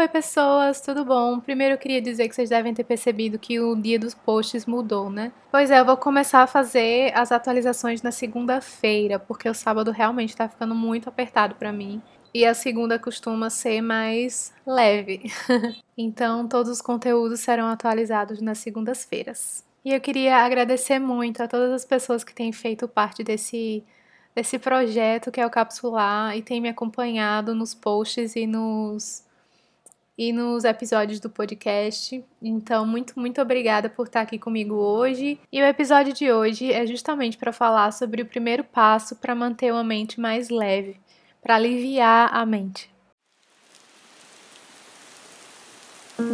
Oi, pessoas, tudo bom? Primeiro eu queria dizer que vocês devem ter percebido que o dia dos posts mudou, né? Pois é, eu vou começar a fazer as atualizações na segunda-feira, porque o sábado realmente tá ficando muito apertado para mim. E a segunda costuma ser mais leve. então, todos os conteúdos serão atualizados nas segundas-feiras. E eu queria agradecer muito a todas as pessoas que têm feito parte desse desse projeto que é o Capsular e têm me acompanhado nos posts e nos e nos episódios do podcast. Então, muito, muito obrigada por estar aqui comigo hoje. E o episódio de hoje é justamente para falar sobre o primeiro passo para manter uma mente mais leve, para aliviar a mente.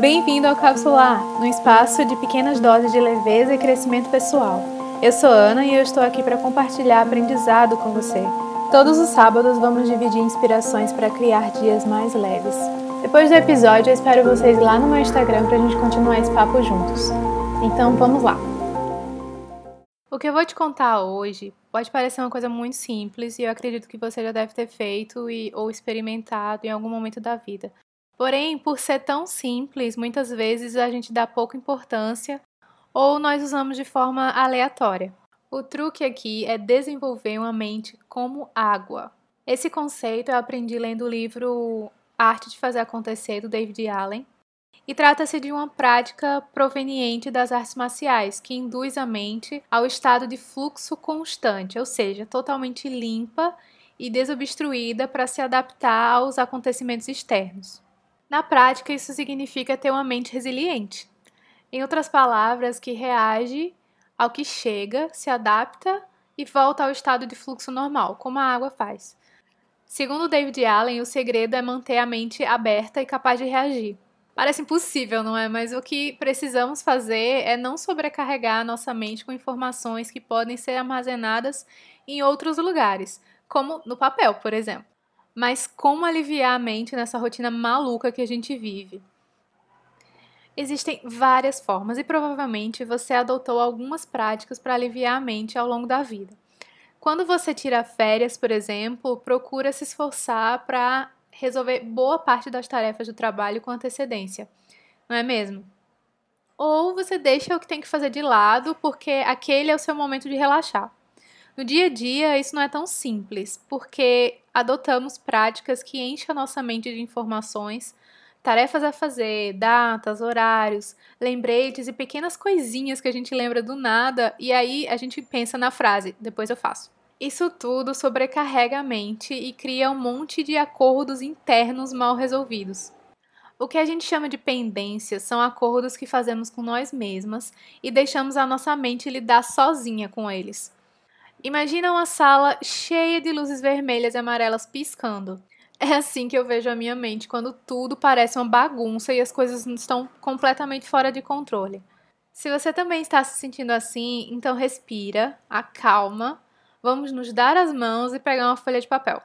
Bem-vindo ao Capsular, um espaço de pequenas doses de leveza e crescimento pessoal. Eu sou Ana e eu estou aqui para compartilhar aprendizado com você. Todos os sábados vamos dividir inspirações para criar dias mais leves. Depois do episódio, eu espero vocês lá no meu Instagram para a gente continuar esse papo juntos. Então vamos lá! O que eu vou te contar hoje pode parecer uma coisa muito simples e eu acredito que você já deve ter feito e, ou experimentado em algum momento da vida. Porém, por ser tão simples, muitas vezes a gente dá pouca importância ou nós usamos de forma aleatória. O truque aqui é desenvolver uma mente como água. Esse conceito eu aprendi lendo o livro Arte de Fazer Acontecer, do David Allen, e trata-se de uma prática proveniente das artes marciais, que induz a mente ao estado de fluxo constante, ou seja, totalmente limpa e desobstruída para se adaptar aos acontecimentos externos. Na prática, isso significa ter uma mente resiliente. Em outras palavras, que reage ao que chega, se adapta e volta ao estado de fluxo normal, como a água faz. Segundo David Allen, o segredo é manter a mente aberta e capaz de reagir. Parece impossível, não é? Mas o que precisamos fazer é não sobrecarregar a nossa mente com informações que podem ser armazenadas em outros lugares, como no papel, por exemplo. Mas como aliviar a mente nessa rotina maluca que a gente vive? Existem várias formas e provavelmente você adotou algumas práticas para aliviar a mente ao longo da vida. Quando você tira férias, por exemplo, procura se esforçar para resolver boa parte das tarefas do trabalho com antecedência, não é mesmo? Ou você deixa o que tem que fazer de lado porque aquele é o seu momento de relaxar. No dia a dia, isso não é tão simples, porque adotamos práticas que enchem a nossa mente de informações, tarefas a fazer, datas, horários, lembretes e pequenas coisinhas que a gente lembra do nada, e aí a gente pensa na frase: depois eu faço. Isso tudo sobrecarrega a mente e cria um monte de acordos internos mal resolvidos. O que a gente chama de pendências são acordos que fazemos com nós mesmas e deixamos a nossa mente lidar sozinha com eles. Imagina uma sala cheia de luzes vermelhas e amarelas piscando. É assim que eu vejo a minha mente quando tudo parece uma bagunça e as coisas estão completamente fora de controle. Se você também está se sentindo assim, então respira, acalma vamos nos dar as mãos e pegar uma folha de papel.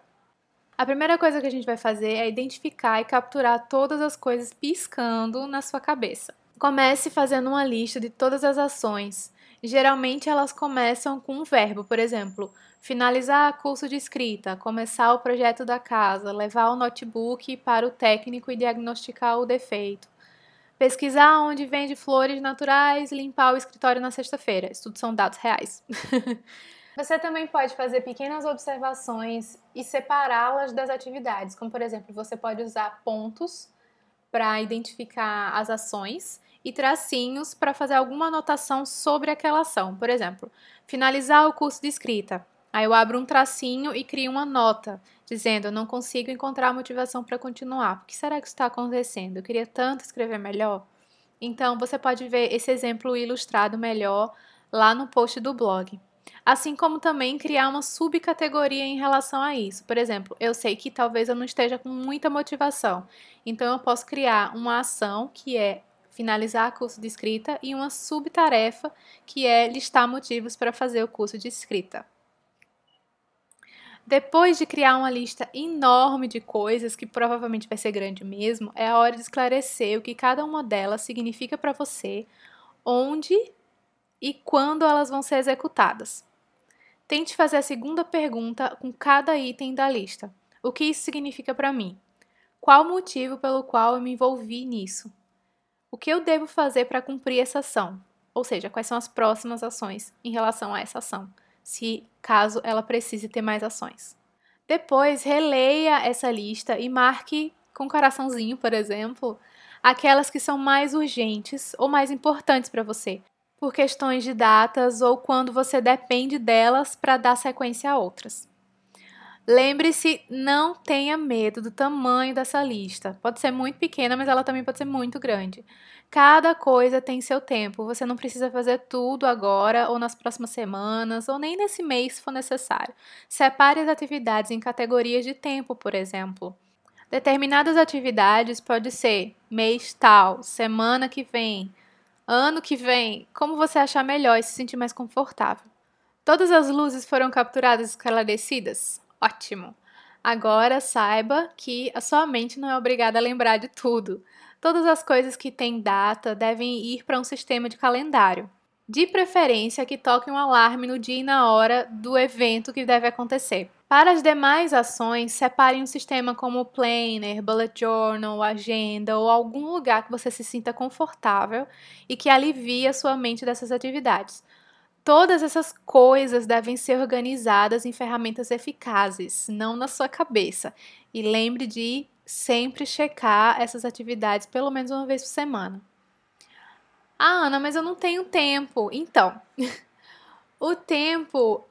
A primeira coisa que a gente vai fazer é identificar e capturar todas as coisas piscando na sua cabeça. Comece fazendo uma lista de todas as ações. Geralmente elas começam com um verbo, por exemplo, finalizar curso de escrita, começar o projeto da casa, levar o notebook para o técnico e diagnosticar o defeito, pesquisar onde vende flores naturais, limpar o escritório na sexta-feira. Isso tudo são dados reais. Você também pode fazer pequenas observações e separá-las das atividades, como por exemplo, você pode usar pontos para identificar as ações e tracinhos para fazer alguma anotação sobre aquela ação. Por exemplo, finalizar o curso de escrita. Aí eu abro um tracinho e crio uma nota dizendo: Eu não consigo encontrar motivação para continuar. O que será que está acontecendo? Eu queria tanto escrever melhor. Então, você pode ver esse exemplo ilustrado melhor lá no post do blog. Assim como também criar uma subcategoria em relação a isso. Por exemplo, eu sei que talvez eu não esteja com muita motivação, então eu posso criar uma ação que é finalizar o curso de escrita e uma subtarefa que é listar motivos para fazer o curso de escrita. Depois de criar uma lista enorme de coisas, que provavelmente vai ser grande mesmo, é a hora de esclarecer o que cada uma delas significa para você, onde e quando elas vão ser executadas. Tente fazer a segunda pergunta com cada item da lista. O que isso significa para mim? Qual o motivo pelo qual eu me envolvi nisso? O que eu devo fazer para cumprir essa ação? Ou seja, quais são as próximas ações em relação a essa ação, se caso ela precise ter mais ações. Depois, releia essa lista e marque com coraçãozinho, por exemplo, aquelas que são mais urgentes ou mais importantes para você, por questões de datas ou quando você depende delas para dar sequência a outras. Lembre-se, não tenha medo do tamanho dessa lista. Pode ser muito pequena, mas ela também pode ser muito grande. Cada coisa tem seu tempo. Você não precisa fazer tudo agora, ou nas próximas semanas, ou nem nesse mês se for necessário. Separe as atividades em categorias de tempo, por exemplo. Determinadas atividades pode ser mês tal, semana que vem, ano que vem, como você achar melhor e se sentir mais confortável. Todas as luzes foram capturadas e esclarecidas? Ótimo! Agora saiba que a sua mente não é obrigada a lembrar de tudo. Todas as coisas que têm data devem ir para um sistema de calendário. De preferência que toque um alarme no dia e na hora do evento que deve acontecer. Para as demais ações, separe um sistema como Planner, Bullet Journal, Agenda ou algum lugar que você se sinta confortável e que alivie a sua mente dessas atividades. Todas essas coisas devem ser organizadas em ferramentas eficazes, não na sua cabeça. E lembre de sempre checar essas atividades pelo menos uma vez por semana. Ah, Ana, mas eu não tenho tempo. Então, o tempo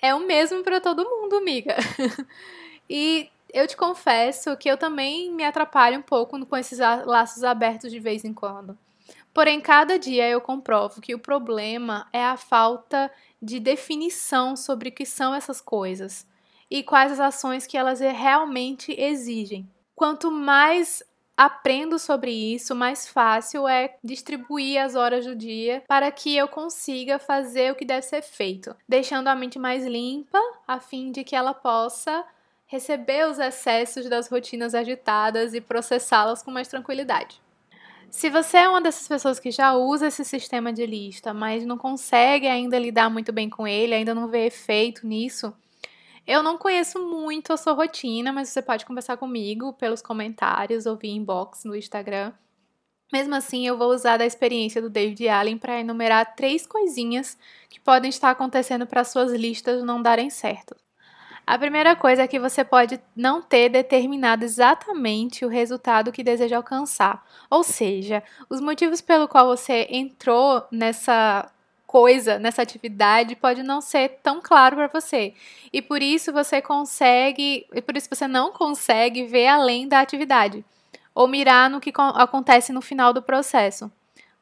é o mesmo para todo mundo, amiga. e eu te confesso que eu também me atrapalho um pouco com esses laços abertos de vez em quando. Porém, cada dia eu comprovo que o problema é a falta de definição sobre o que são essas coisas e quais as ações que elas realmente exigem. Quanto mais aprendo sobre isso, mais fácil é distribuir as horas do dia para que eu consiga fazer o que deve ser feito, deixando a mente mais limpa, a fim de que ela possa receber os excessos das rotinas agitadas e processá-las com mais tranquilidade. Se você é uma dessas pessoas que já usa esse sistema de lista, mas não consegue ainda lidar muito bem com ele, ainda não vê efeito nisso, eu não conheço muito a sua rotina, mas você pode conversar comigo pelos comentários ou via inbox no Instagram. Mesmo assim, eu vou usar da experiência do David Allen para enumerar três coisinhas que podem estar acontecendo para suas listas não darem certo. A primeira coisa é que você pode não ter determinado exatamente o resultado que deseja alcançar. Ou seja, os motivos pelo qual você entrou nessa coisa, nessa atividade, pode não ser tão claro para você. E por isso você consegue, e por isso você não consegue ver além da atividade ou mirar no que acontece no final do processo,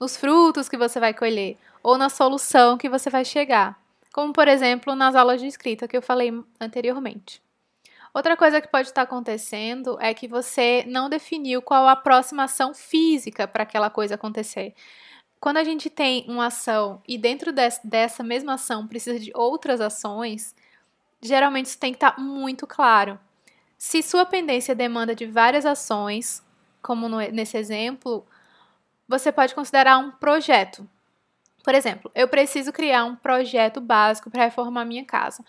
nos frutos que você vai colher ou na solução que você vai chegar como por exemplo nas aulas de escrita que eu falei anteriormente. Outra coisa que pode estar acontecendo é que você não definiu qual a aproximação física para aquela coisa acontecer. Quando a gente tem uma ação e dentro dessa mesma ação precisa de outras ações, geralmente isso tem que estar muito claro. Se sua pendência demanda de várias ações, como no, nesse exemplo, você pode considerar um projeto. Por exemplo, eu preciso criar um projeto básico para reformar minha casa.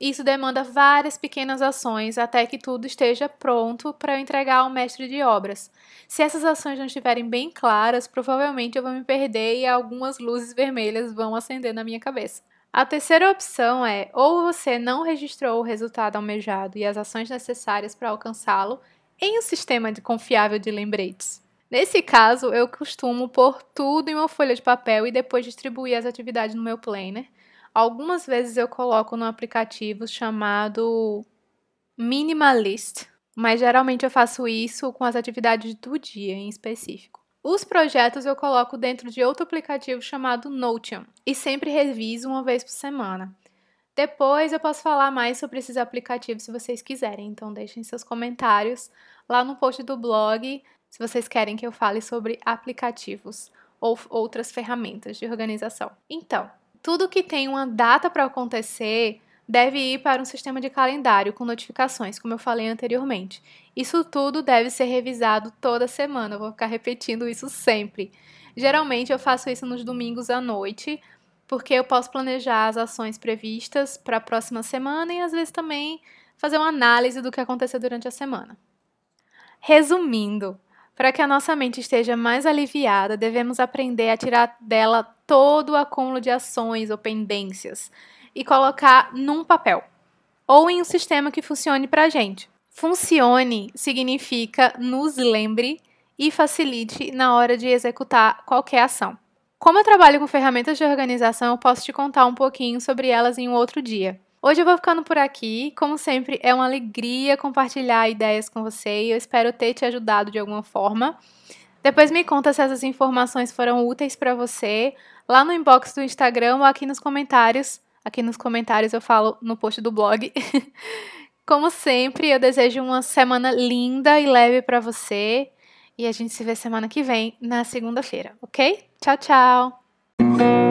Isso demanda várias pequenas ações até que tudo esteja pronto para eu entregar ao mestre de obras. Se essas ações não estiverem bem claras, provavelmente eu vou me perder e algumas luzes vermelhas vão acender na minha cabeça. A terceira opção é ou você não registrou o resultado almejado e as ações necessárias para alcançá-lo em um sistema de confiável de lembretes. Nesse caso, eu costumo pôr tudo em uma folha de papel e depois distribuir as atividades no meu planner. Algumas vezes eu coloco no aplicativo chamado Minimalist, mas geralmente eu faço isso com as atividades do dia em específico. Os projetos eu coloco dentro de outro aplicativo chamado Notion e sempre reviso uma vez por semana. Depois eu posso falar mais sobre esses aplicativos se vocês quiserem, então deixem seus comentários lá no post do blog se vocês querem que eu fale sobre aplicativos ou outras ferramentas de organização. Então, tudo que tem uma data para acontecer deve ir para um sistema de calendário com notificações, como eu falei anteriormente. Isso tudo deve ser revisado toda semana, eu vou ficar repetindo isso sempre. Geralmente eu faço isso nos domingos à noite, porque eu posso planejar as ações previstas para a próxima semana e às vezes também fazer uma análise do que aconteceu durante a semana. Resumindo, para que a nossa mente esteja mais aliviada, devemos aprender a tirar dela todo o acúmulo de ações ou pendências e colocar num papel ou em um sistema que funcione para a gente. Funcione significa nos lembre e facilite na hora de executar qualquer ação. Como eu trabalho com ferramentas de organização, eu posso te contar um pouquinho sobre elas em um outro dia. Hoje eu vou ficando por aqui. Como sempre, é uma alegria compartilhar ideias com você e eu espero ter te ajudado de alguma forma. Depois me conta se essas informações foram úteis para você lá no inbox do Instagram ou aqui nos comentários. Aqui nos comentários eu falo no post do blog. Como sempre, eu desejo uma semana linda e leve para você. E a gente se vê semana que vem, na segunda-feira, ok? Tchau, tchau!